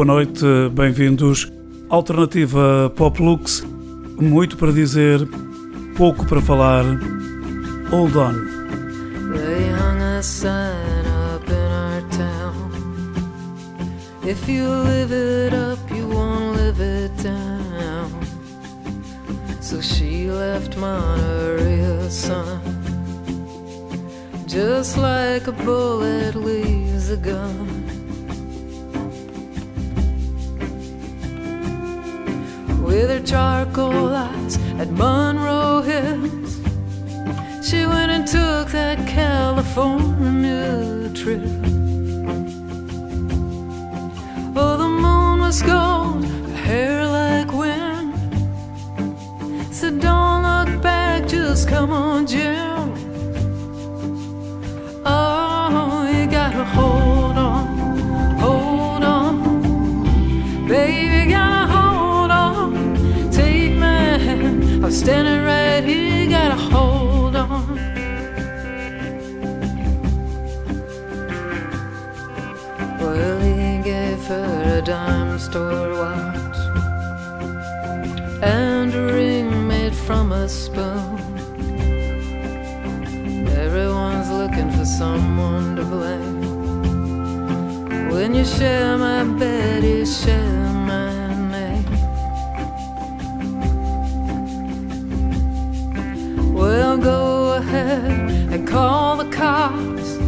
boa noite, bem-vindos. Alternativa Pop Lux, muito para dizer, pouco para falar. Hold on. They hung a sign up in our town. If you live it up, you won't live it down. So she left Monterey, son. Just like a bullet leaves a gun. With her charcoal eyes at Monroe Hills. She went and took that California trip. Oh, the moon was gold, her hair like wind. Said, Don't look back, just come on, Jim. Oh, you gotta hold standing right here, gotta hold on. Well, he gave her a dime store watch and a ring made from a spoon. Everyone's looking for someone to blame. When you share my bed, you share and call the cops.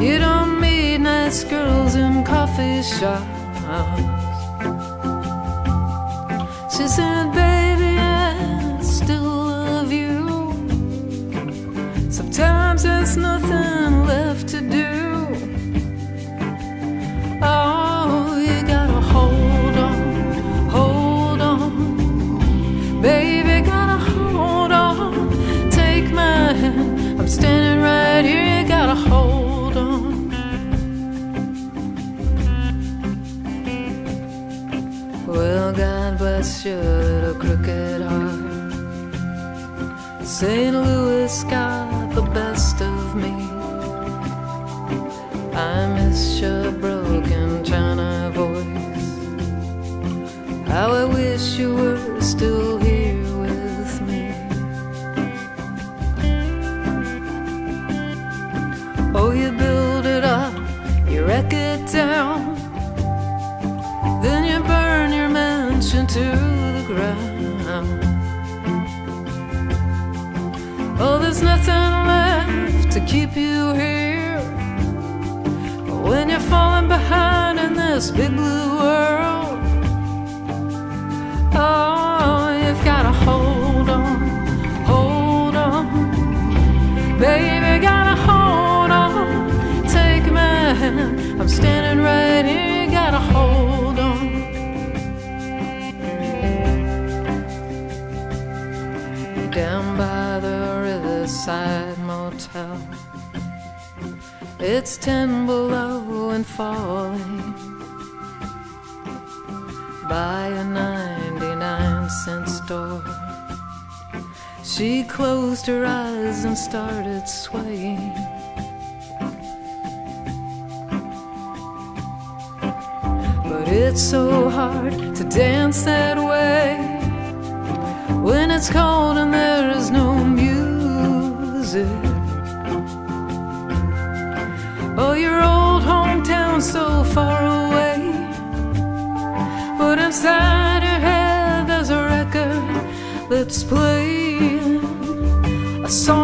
You don't meet nice girls in coffee shops. She said, Baby, I still love you. Sometimes there's nothing left to do. Little crooked heart. St. Louis got the best of me. I miss your broken China voice. How I wish you were still this big blue world, oh, you've got to hold on, hold on, baby, gotta hold on. Take my hand. I'm standing right here, you gotta hold on. Down by the riverside motel, it's ten below and falling. By a 99 cent store. She closed her eyes and started swaying. But it's so hard to dance that way when it's cold and there is no music. Oh, your old hometown so far away, inside your head there's a record that's playing. A song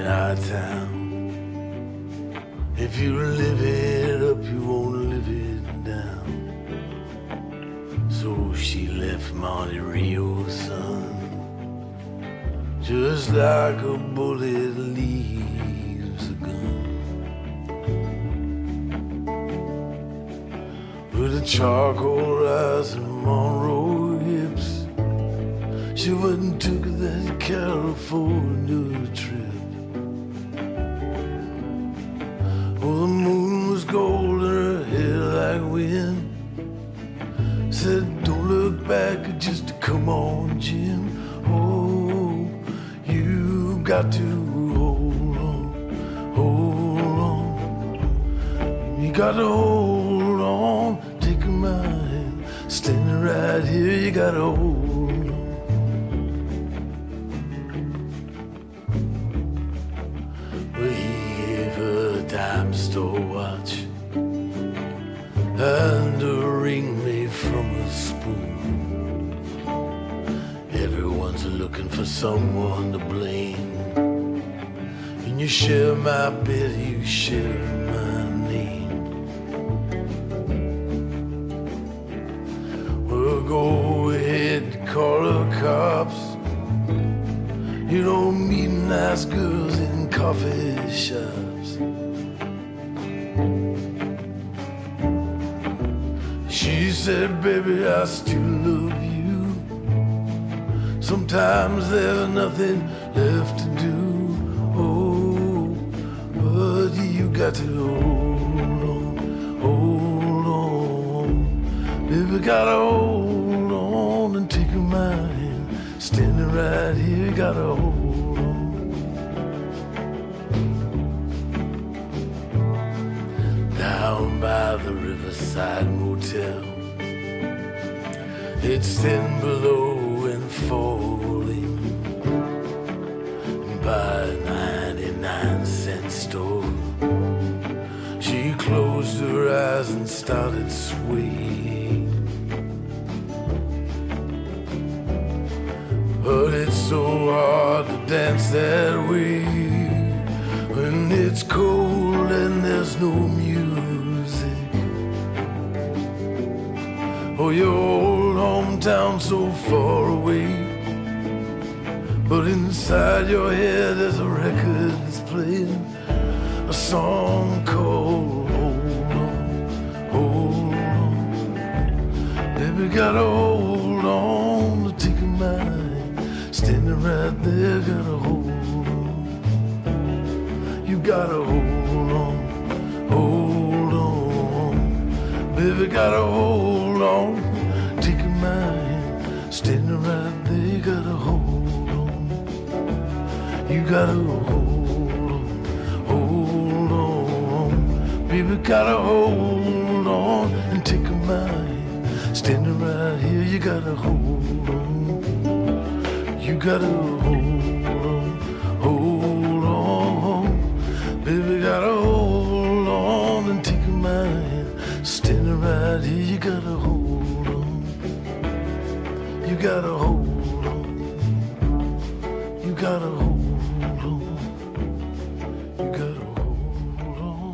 in our town. If you live it up, you won't live it down. So she left Monte Rio, son, just like a bullet leaves a gun. With a charcoal eyes and Monroe hips, she went and took that California trip. My bed, you share my name. Well, go ahead, call the cops. You don't meet nice girls in coffee shops. She said, Baby, I still love you. Sometimes there's nothing left to do. Got to hold on, hold on. Baby, gotta hold on and take my hand. Standing right here, gotta hold on. Down by the riverside motel. It's thin below and falling by a closed her eyes and started swaying. But it's so hard to dance that way when it's cold and there's no music. Oh, your old hometown so far away. But inside your head there's a record that's playing a song called On. Gotta hold on to take a mind. Standing right there, gotta hold on. You gotta hold on, hold on. Baby, gotta hold on, take a mind. Standing right there, gotta hold on. You gotta hold on, hold on. Baby, gotta hold on and take a mind. Standing right here, you gotta hold on. You gotta hold on, hold on. Baby, gotta hold on and take a mind. Standing right here, you gotta hold on. You gotta hold on. You gotta hold on. On.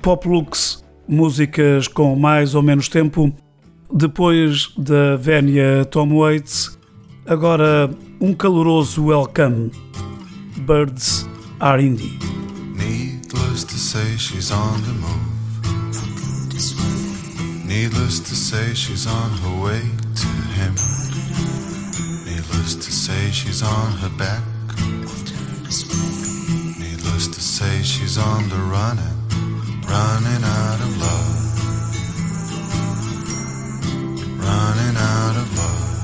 Poplux, músicas com mais ou menos tempo. Depois da Vénia Tom Waits, agora um caloroso welcome. Birds are indie. Needless to say, she's on the move. Needless to say, she's on her way to him. Needless to say, she's on her back. Needless to say, she's on the run and running out of love. Running out of love.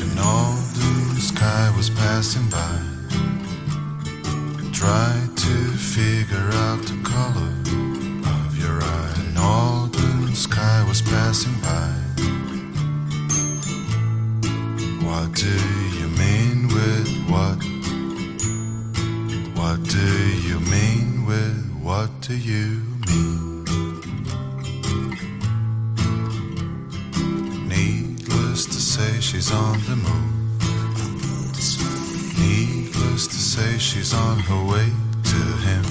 The northern sky was passing by. Tried to figure out the color of your eye. The northern sky was passing by. What do you mean with what? What do you mean with what do you mean? Needless to say, she's on the move. Needless to say, she's on her way to him.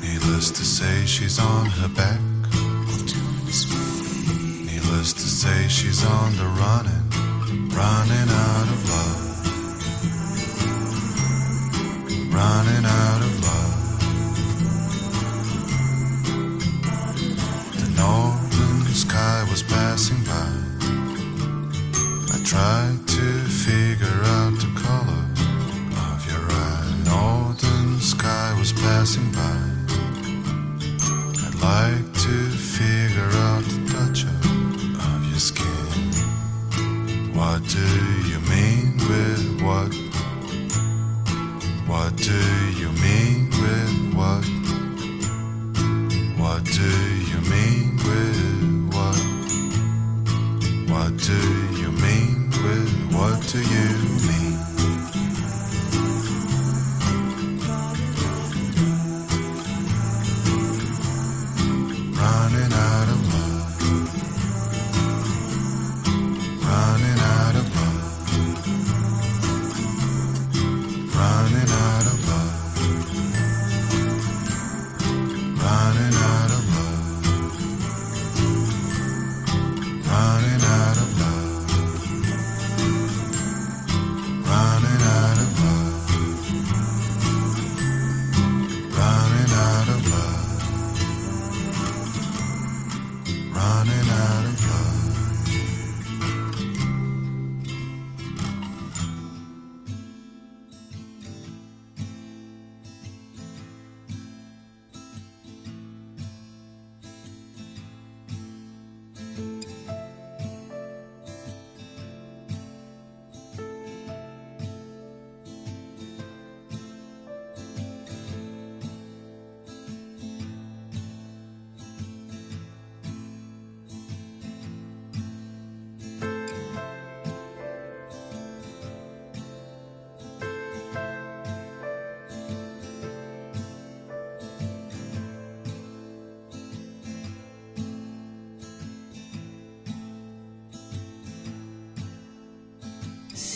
Needless to say, she's on her back. Needless to say, she's on the running, running out of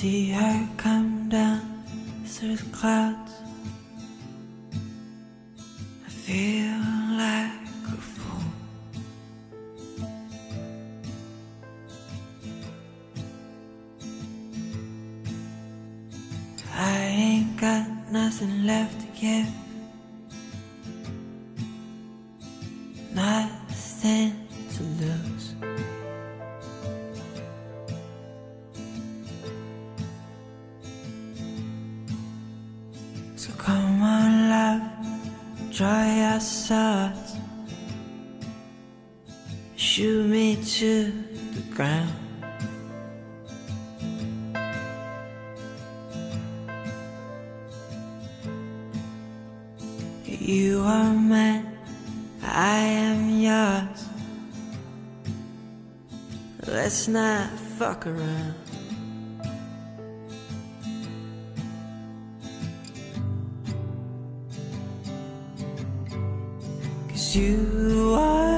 See her come down through the clouds. Swords. Shoot me to the ground. You are mine, I am yours. Let's not fuck around. You are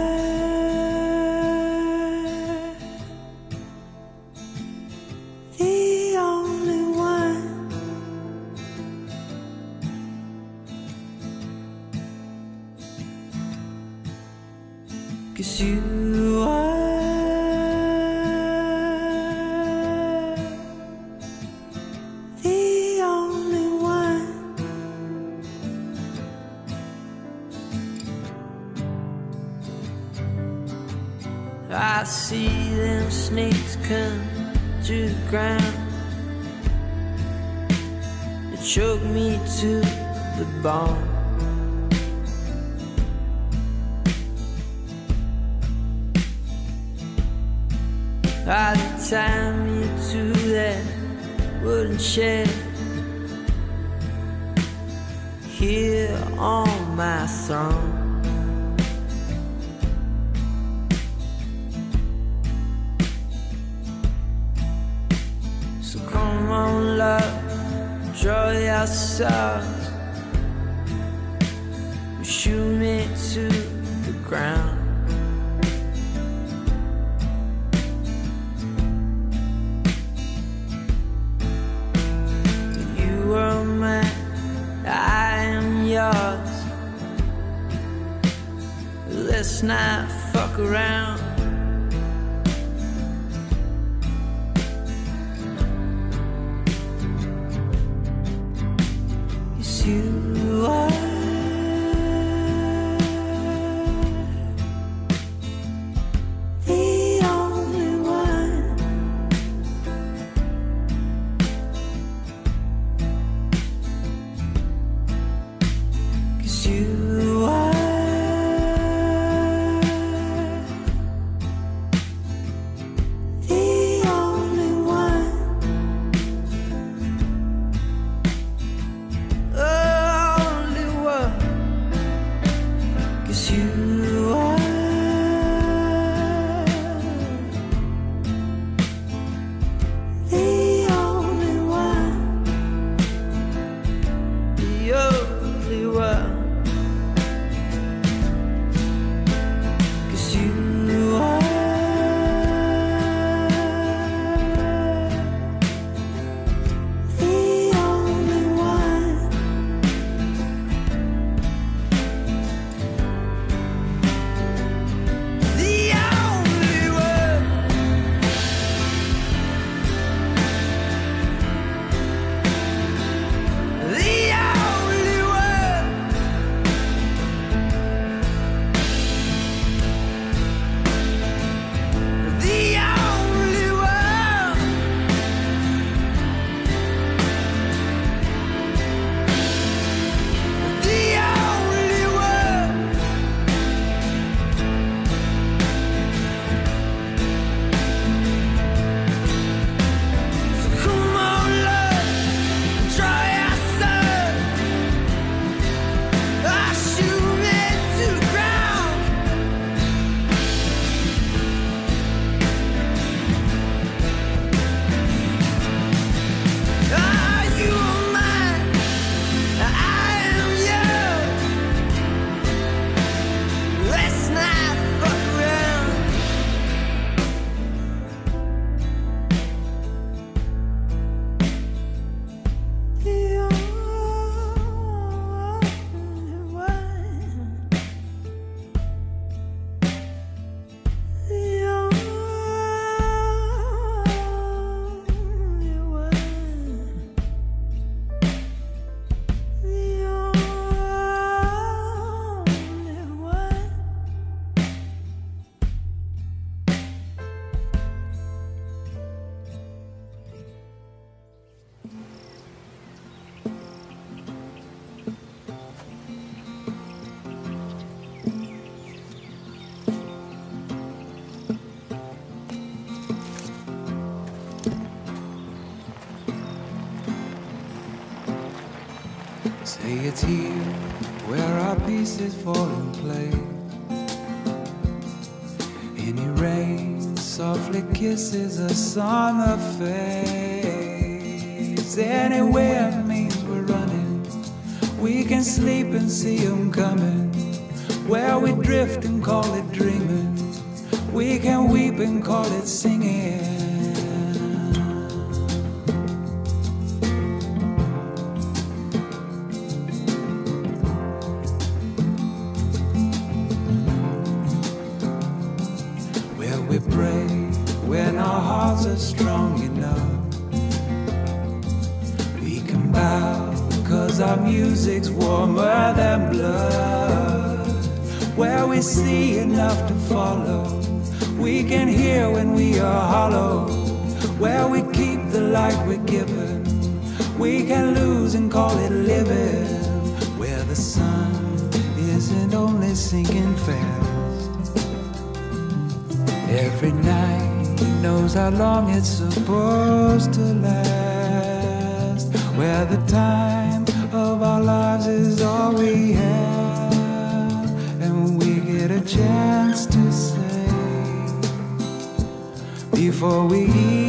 draw your ourselves shoot me to the ground. You are mine, I am yours. Let's not fuck around. Here where our pieces fall in place. Any rain softly kisses us on the face. Anywhere means we're running. We can sleep and see 'em coming. Where we drift and call it dreaming. We can weep and call it singing. Enough to follow, we can hear when we are hollow. Where we keep the light we're given, we can lose and call it living. Where the sun isn't only sinking fast. Every night knows how long it's supposed to last. Where the time of our lives is all we have, chance to say before we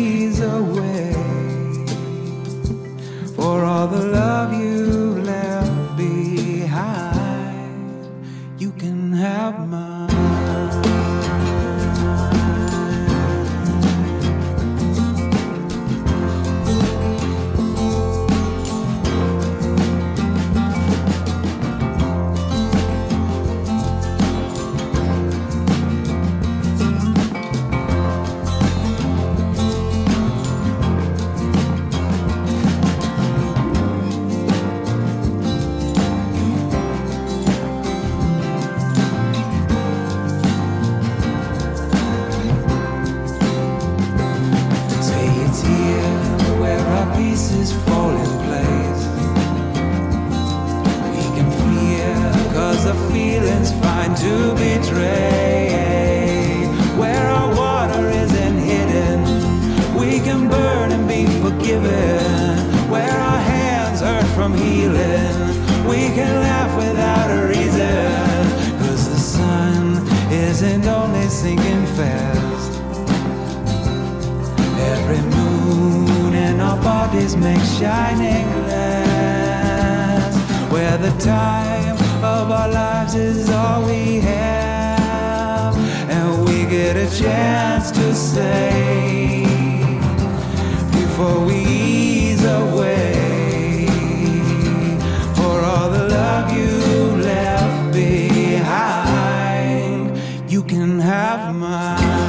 have mine.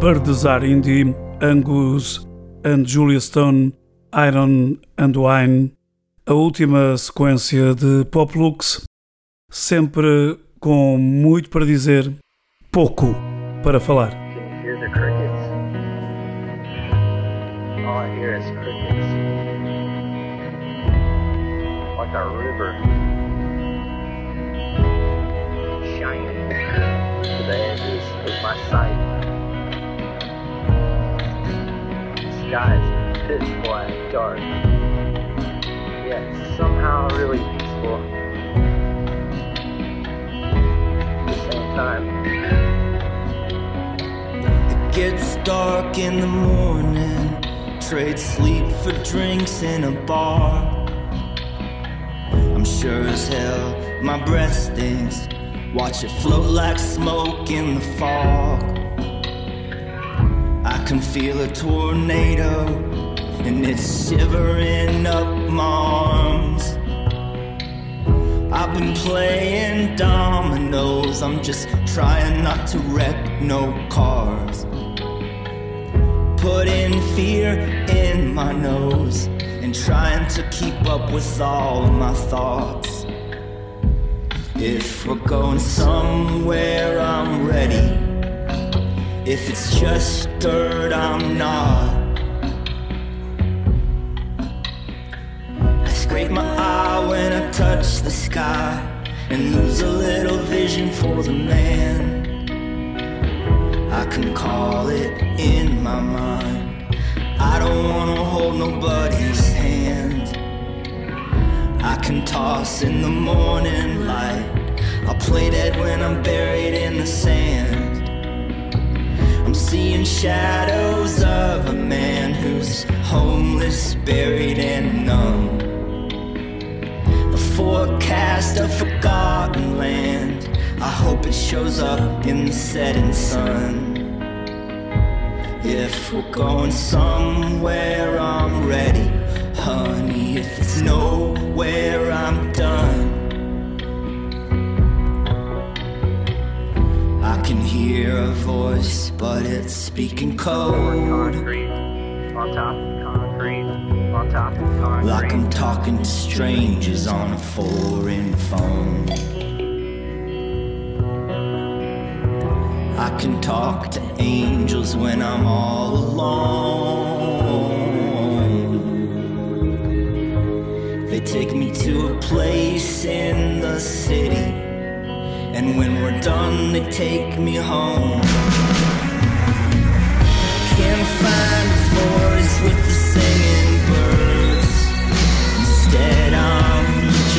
Birds Are Indie, Angus and Julia Stone, Iron and Wine, a última sequência de Pop Lux, sempre com muito para dizer, pouco para falar. Skies pitch black, dark, yet somehow really peaceful. At the same time. It gets dark in the morning, trade sleep for drinks in a bar. I'm sure as hell my breath stinks. Watch it float like smoke in the fog. I can feel a tornado, and it's shivering up my arms. I've been playing dominoes, I'm just trying not to wreck no cars. Putting fear in my nose and trying to keep up with all my thoughts. If we're going somewhere, I'm ready. If it's just dirt, I'm not. Scrape my eye when I touch the sky and lose a little vision for the man. I can call it in my mind. I don't wanna hold nobody's hand. I can toss in the morning light. I'll play dead when I'm buried in the sand. I'm seeing shadows of a man who's homeless, buried and numb. Forecast of forgotten land. I hope it shows up in the setting sun. If we're going somewhere, I'm ready, honey. If it's nowhere, I'm done. I can hear a voice, but it's speaking code. On top Like I'm talking to strangers on a foreign phone. I can talk to angels when I'm all alone. They take me to a place in the city. And when we're done, they take me home. Can't find a forest with the singing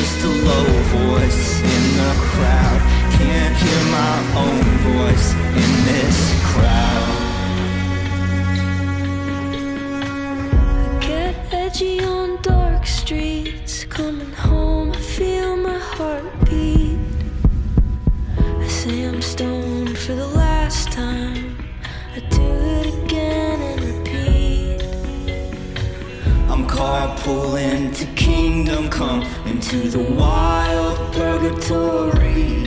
just a low voice in the crowd. Can't hear my own voice in this crowd. I get edgy on dark streets. Coming home, I feel my heartbeat. I say I'm stoned for the last time. I do it again and repeat. I'm carpooling kingdom come into the wild purgatory.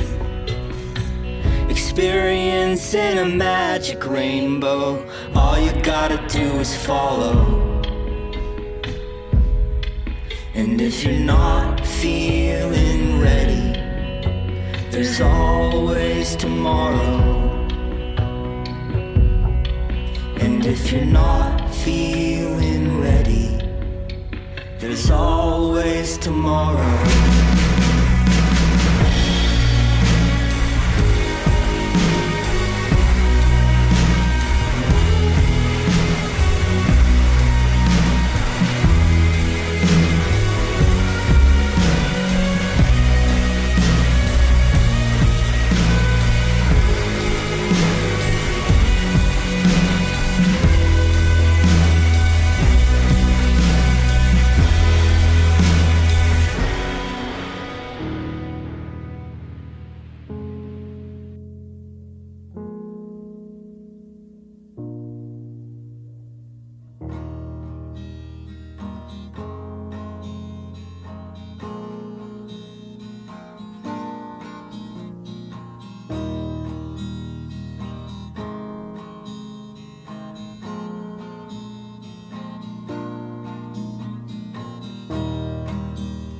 Experiencing a magic rainbow. All you gotta do is follow. And if you're not feeling ready, there's always tomorrow. And if you're not feeling ready, there's always tomorrow.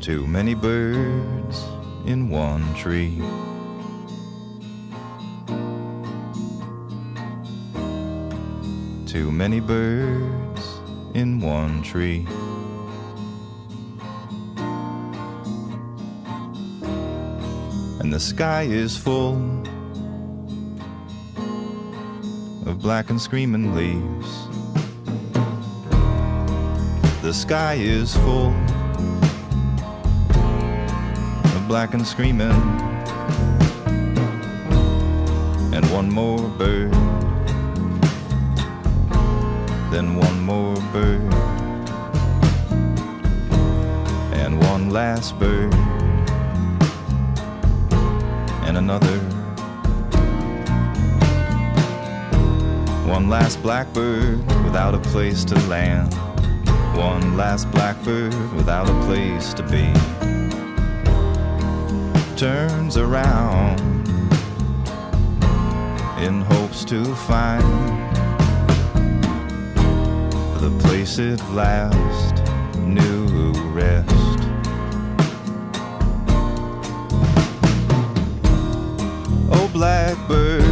Too many birds in one tree. Too many birds in one tree. And the sky is full of black and screaming leaves. The sky is full black and screaming. And one more bird, then one more bird, and one last bird, and another. One last blackbird without a place to land. One last blackbird without a place to be. Turns around in hopes to find the place it last knew rest. Oh, blackbird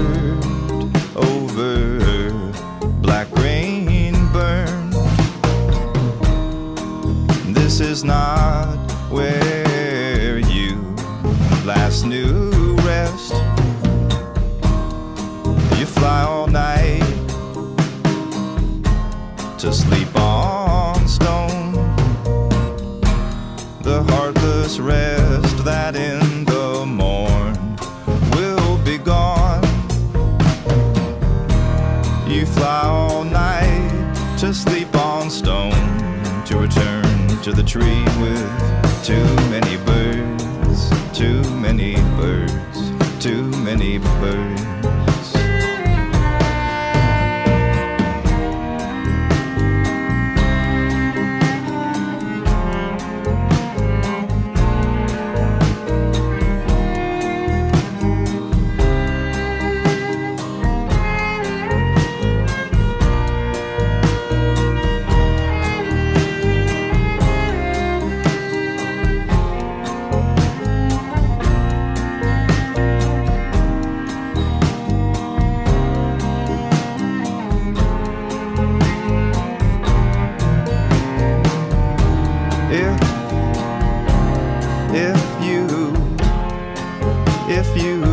over black rain burn. This is not where to sleep on stone. The heartless rest that in the morn will be gone. You fly all night to sleep on stone, to return to the tree with too many birds, too many birds, too many birds. If you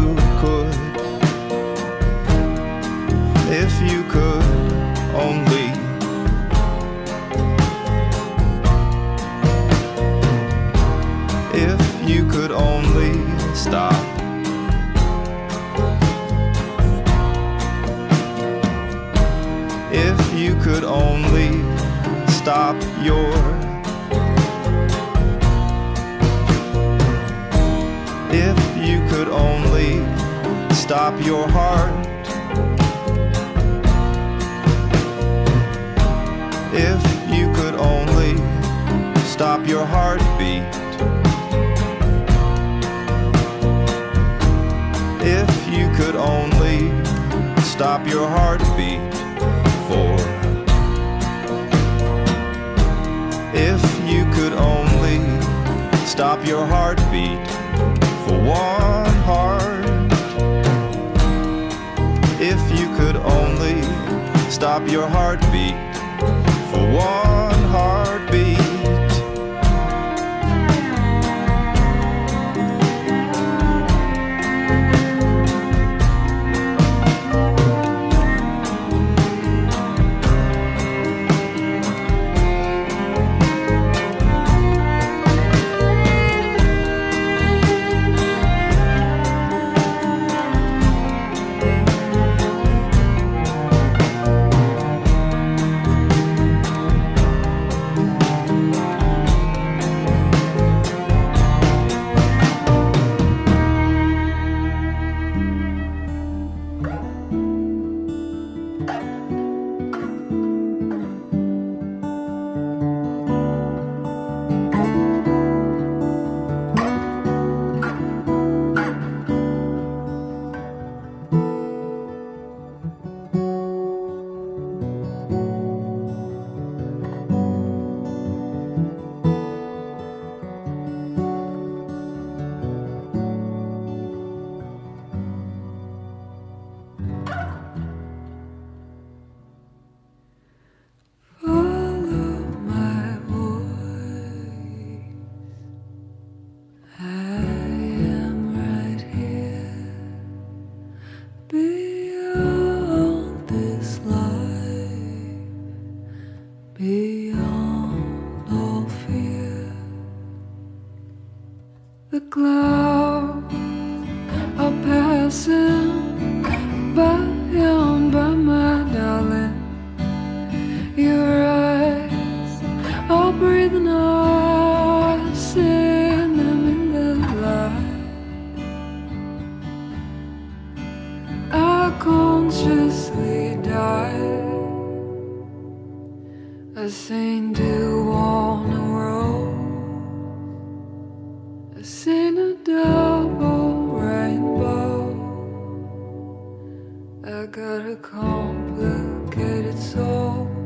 I got a complicated soul.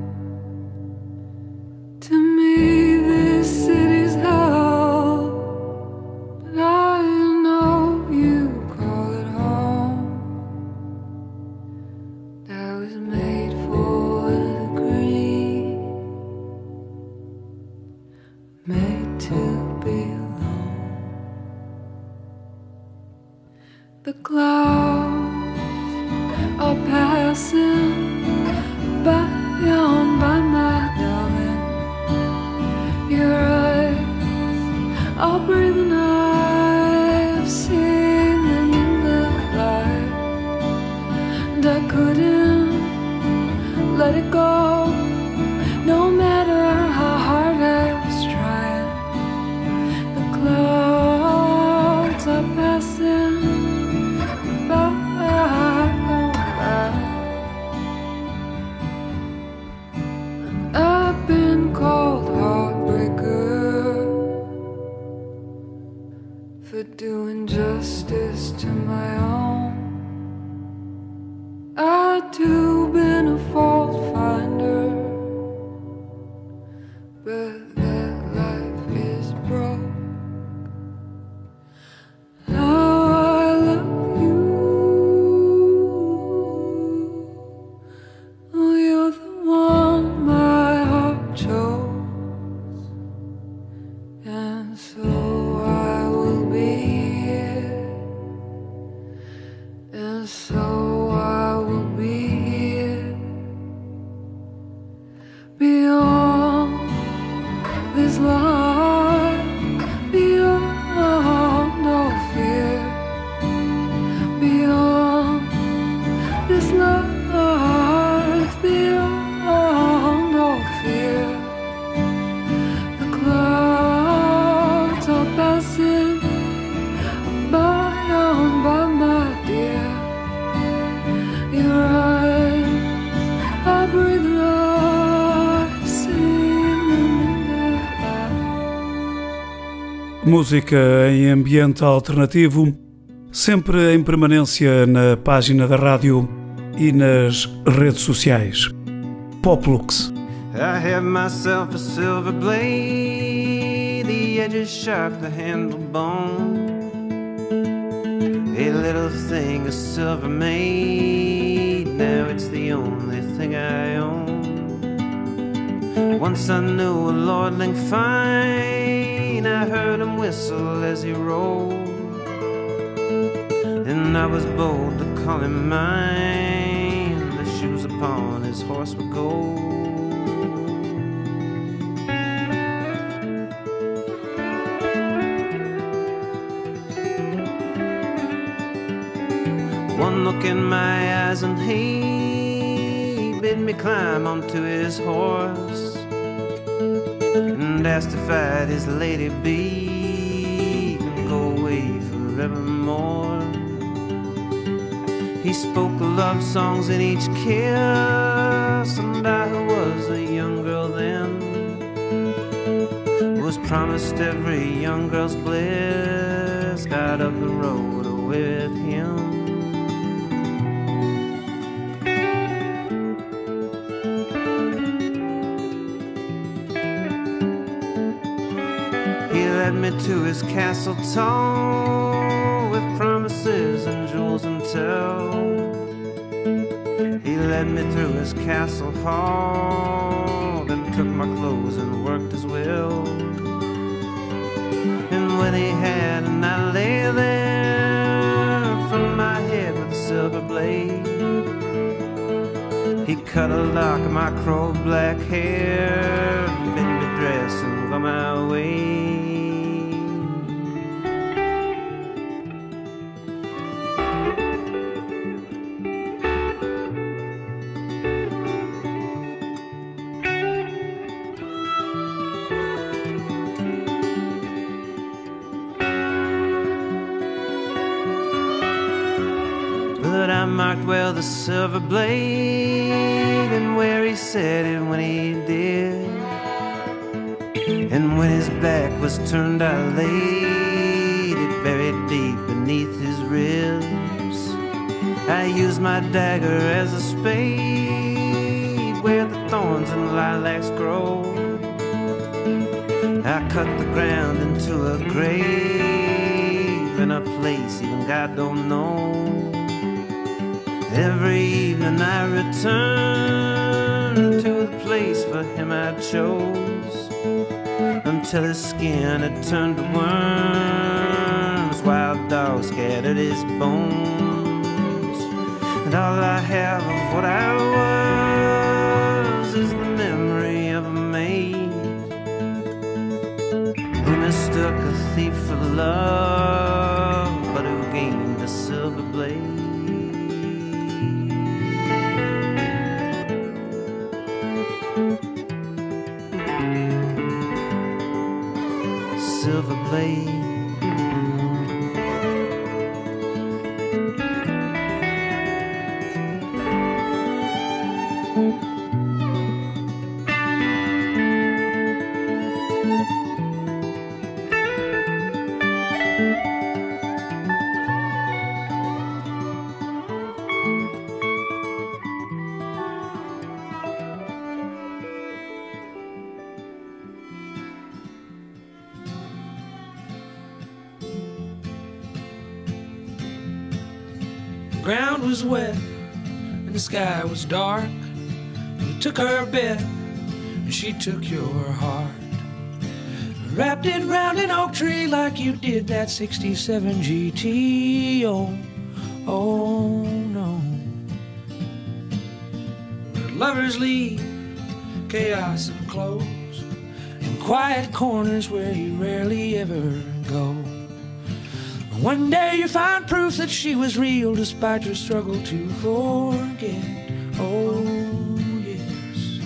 So I will be. Música em ambiente alternativo, sempre em permanência na página da rádio e nas redes sociais. Poplux. I have myself a silver blade, the edge is sharp, the handle bone. A little thing of silver made, now it's the only thing I own. Once I knew a lordling fine. I heard him whistle as he rode. And I was bold to call him mine. The shoes upon his horse were gold. One look in my eyes and he bid me climb onto his horse and asked if I'd his lady be and go away forevermore. He spoke love songs in each kiss, and I, who was a young girl then, was promised every young girl's bliss. Got up the road with him. To his castle tall with promises and jewels and tell. He led me through his castle hall, then took my clothes and worked his will. And when he had, and I lay there from my head with a silver blade. He cut a lock of my crow black hair, and bent me dress, and go my way. Silver blade and where he said it when he did. And when his back was turned, I laid it buried deep beneath his ribs. I used my dagger as a spade where the thorns and lilacs grow. I cut the ground into a grave in a place even God don't know. Every evening I return to the place for him I chose until his skin had turned to worms. Wild dogs scattered his bones, and all I have of what I was is the memory of a maid who mistook a thief for love, silver was dark. You took her bed and she took your heart. Wrapped it round an oak tree like you did that 67 GT. Oh, oh no. But lovers leave chaos and clothes in quiet corners where you rarely ever go. One day you find proof that she was real despite your struggle to forget. Oh, yes.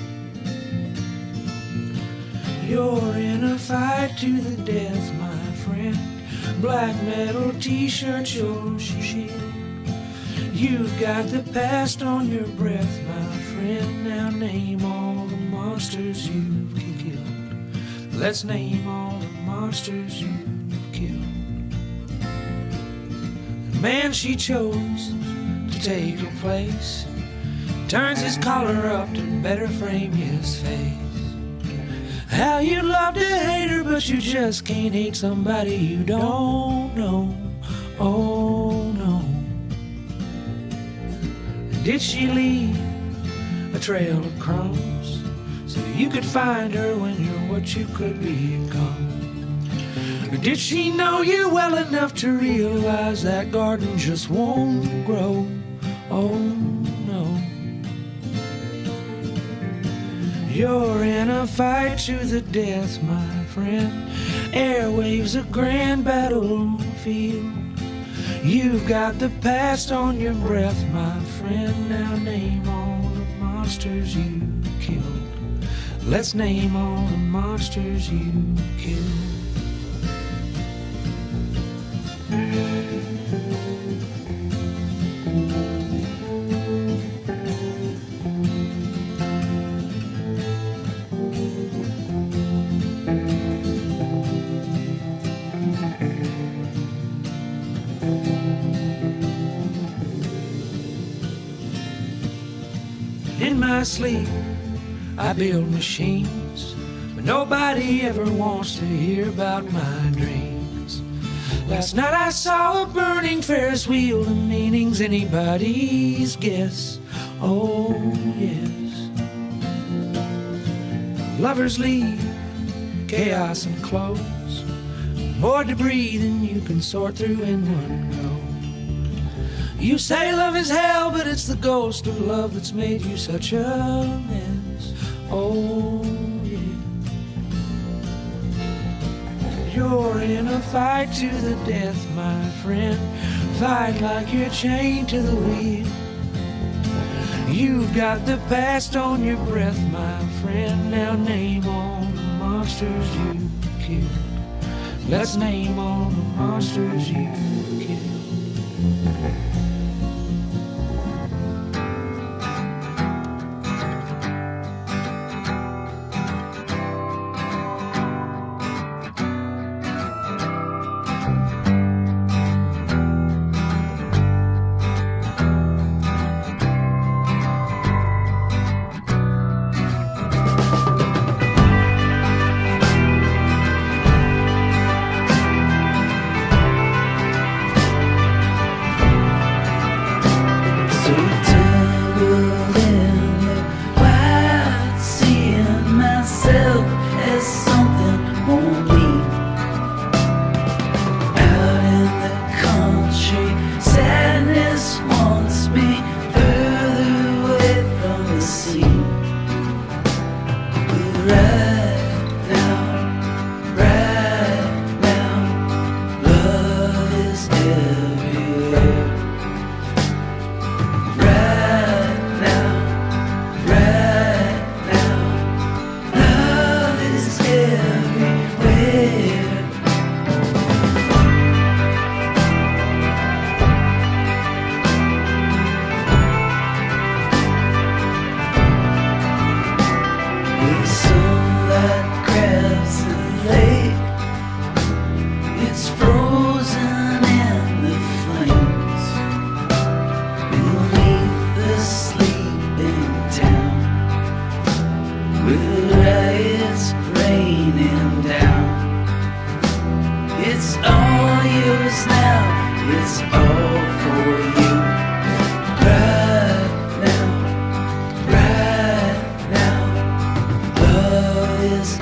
You're in a fight to the death, my friend. Black metal t shirt, your shield. You've got the past on your breath, my friend. Now name all the monsters you've killed. Let's name all the monsters you've killed The man she chose to take her place turns his collar up to better frame his face. How you love to hate her, but you just can't hate somebody you don't know. Oh no. Did she leave a trail of crumbs so you could find her when you're what you could become? Or did she know you well enough to realize that garden just won't grow? Oh You're in a fight to the death, my friend. Airwaves a grand battlefield. You've got the past on your breath, my friend. Now name all the monsters you killed. Let's name all the monsters you killed. I build machines, but nobody ever wants to hear about my dreams. Last night I saw a burning Ferris wheel, the meaning's anybody's guess. Oh, yes. Lovers leave, chaos and clothes, more debris than you can sort through in one go. You say love is hell, but it's the ghost of love that's made you such a mess. Oh, yeah. You're in a fight to the death, my friend. Fight like you're chained to the wheel. You've got the past on your breath, my friend. Now name all the monsters you killed. Let's name all the monsters you killed.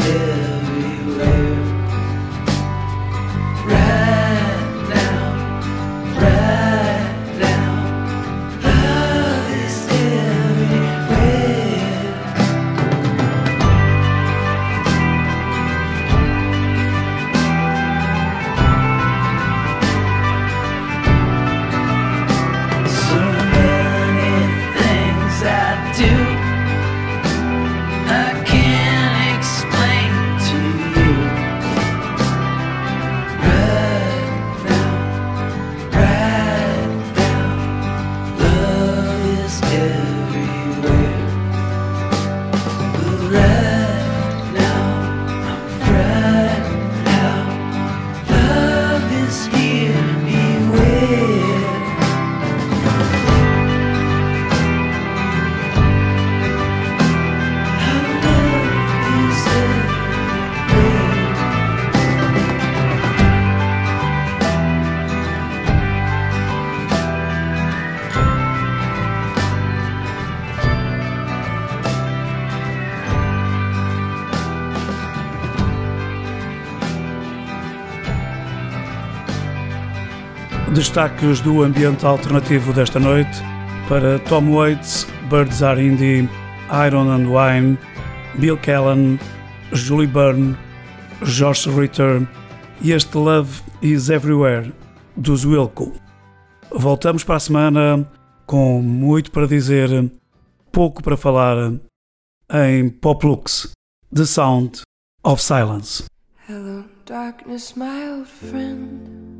still Destaques do ambiente alternativo desta noite para Tom Waits, Birds Are Indie, Iron and Wine, Bill Callan, Julie Byrne, Josh Ritter e este Love Is Everywhere dos Wilco. Voltamos para a semana com muito para dizer, pouco para falar em Poplux, The Sound of Silence. Hello, darkness, my old friend.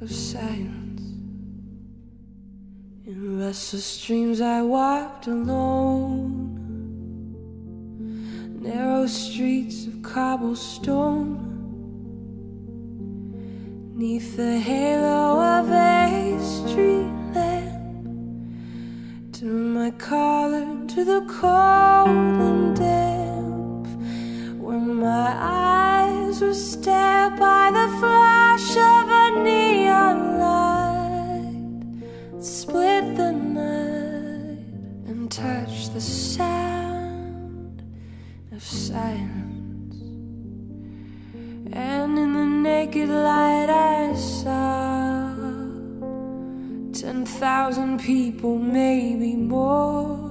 of silence. In restless dreams, I walked alone, narrow streets of cobblestone. Neath the halo of a street lamp, turn my collar to the cold and damp. When my eyes were stabbed by the flash of a neon light, split the night and touch the sound of silence. And in the naked light, I saw ten thousand people, maybe more.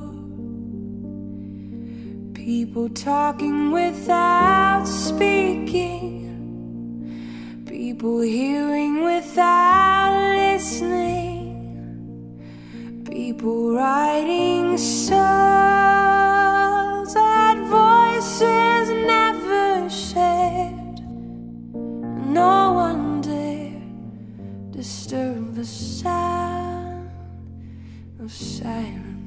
People talking without speaking, people hearing without listening, people writing songs that voices never shared. No one dare disturb the sound of silence.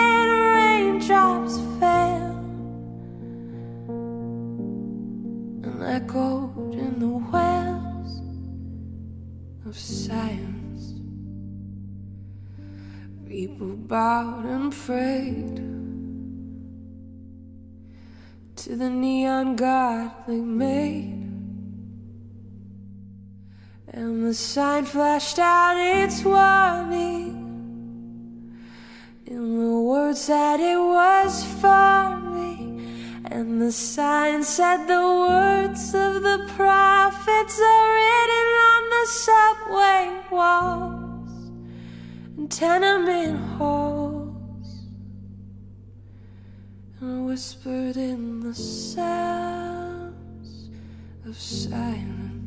of science. People bowed and prayed to the neon god they made. And the sign flashed out its warning in the words that it was for me. And the sign said the words of the prophets are written on the subway walls and tenement halls and whispered in the sounds of silence.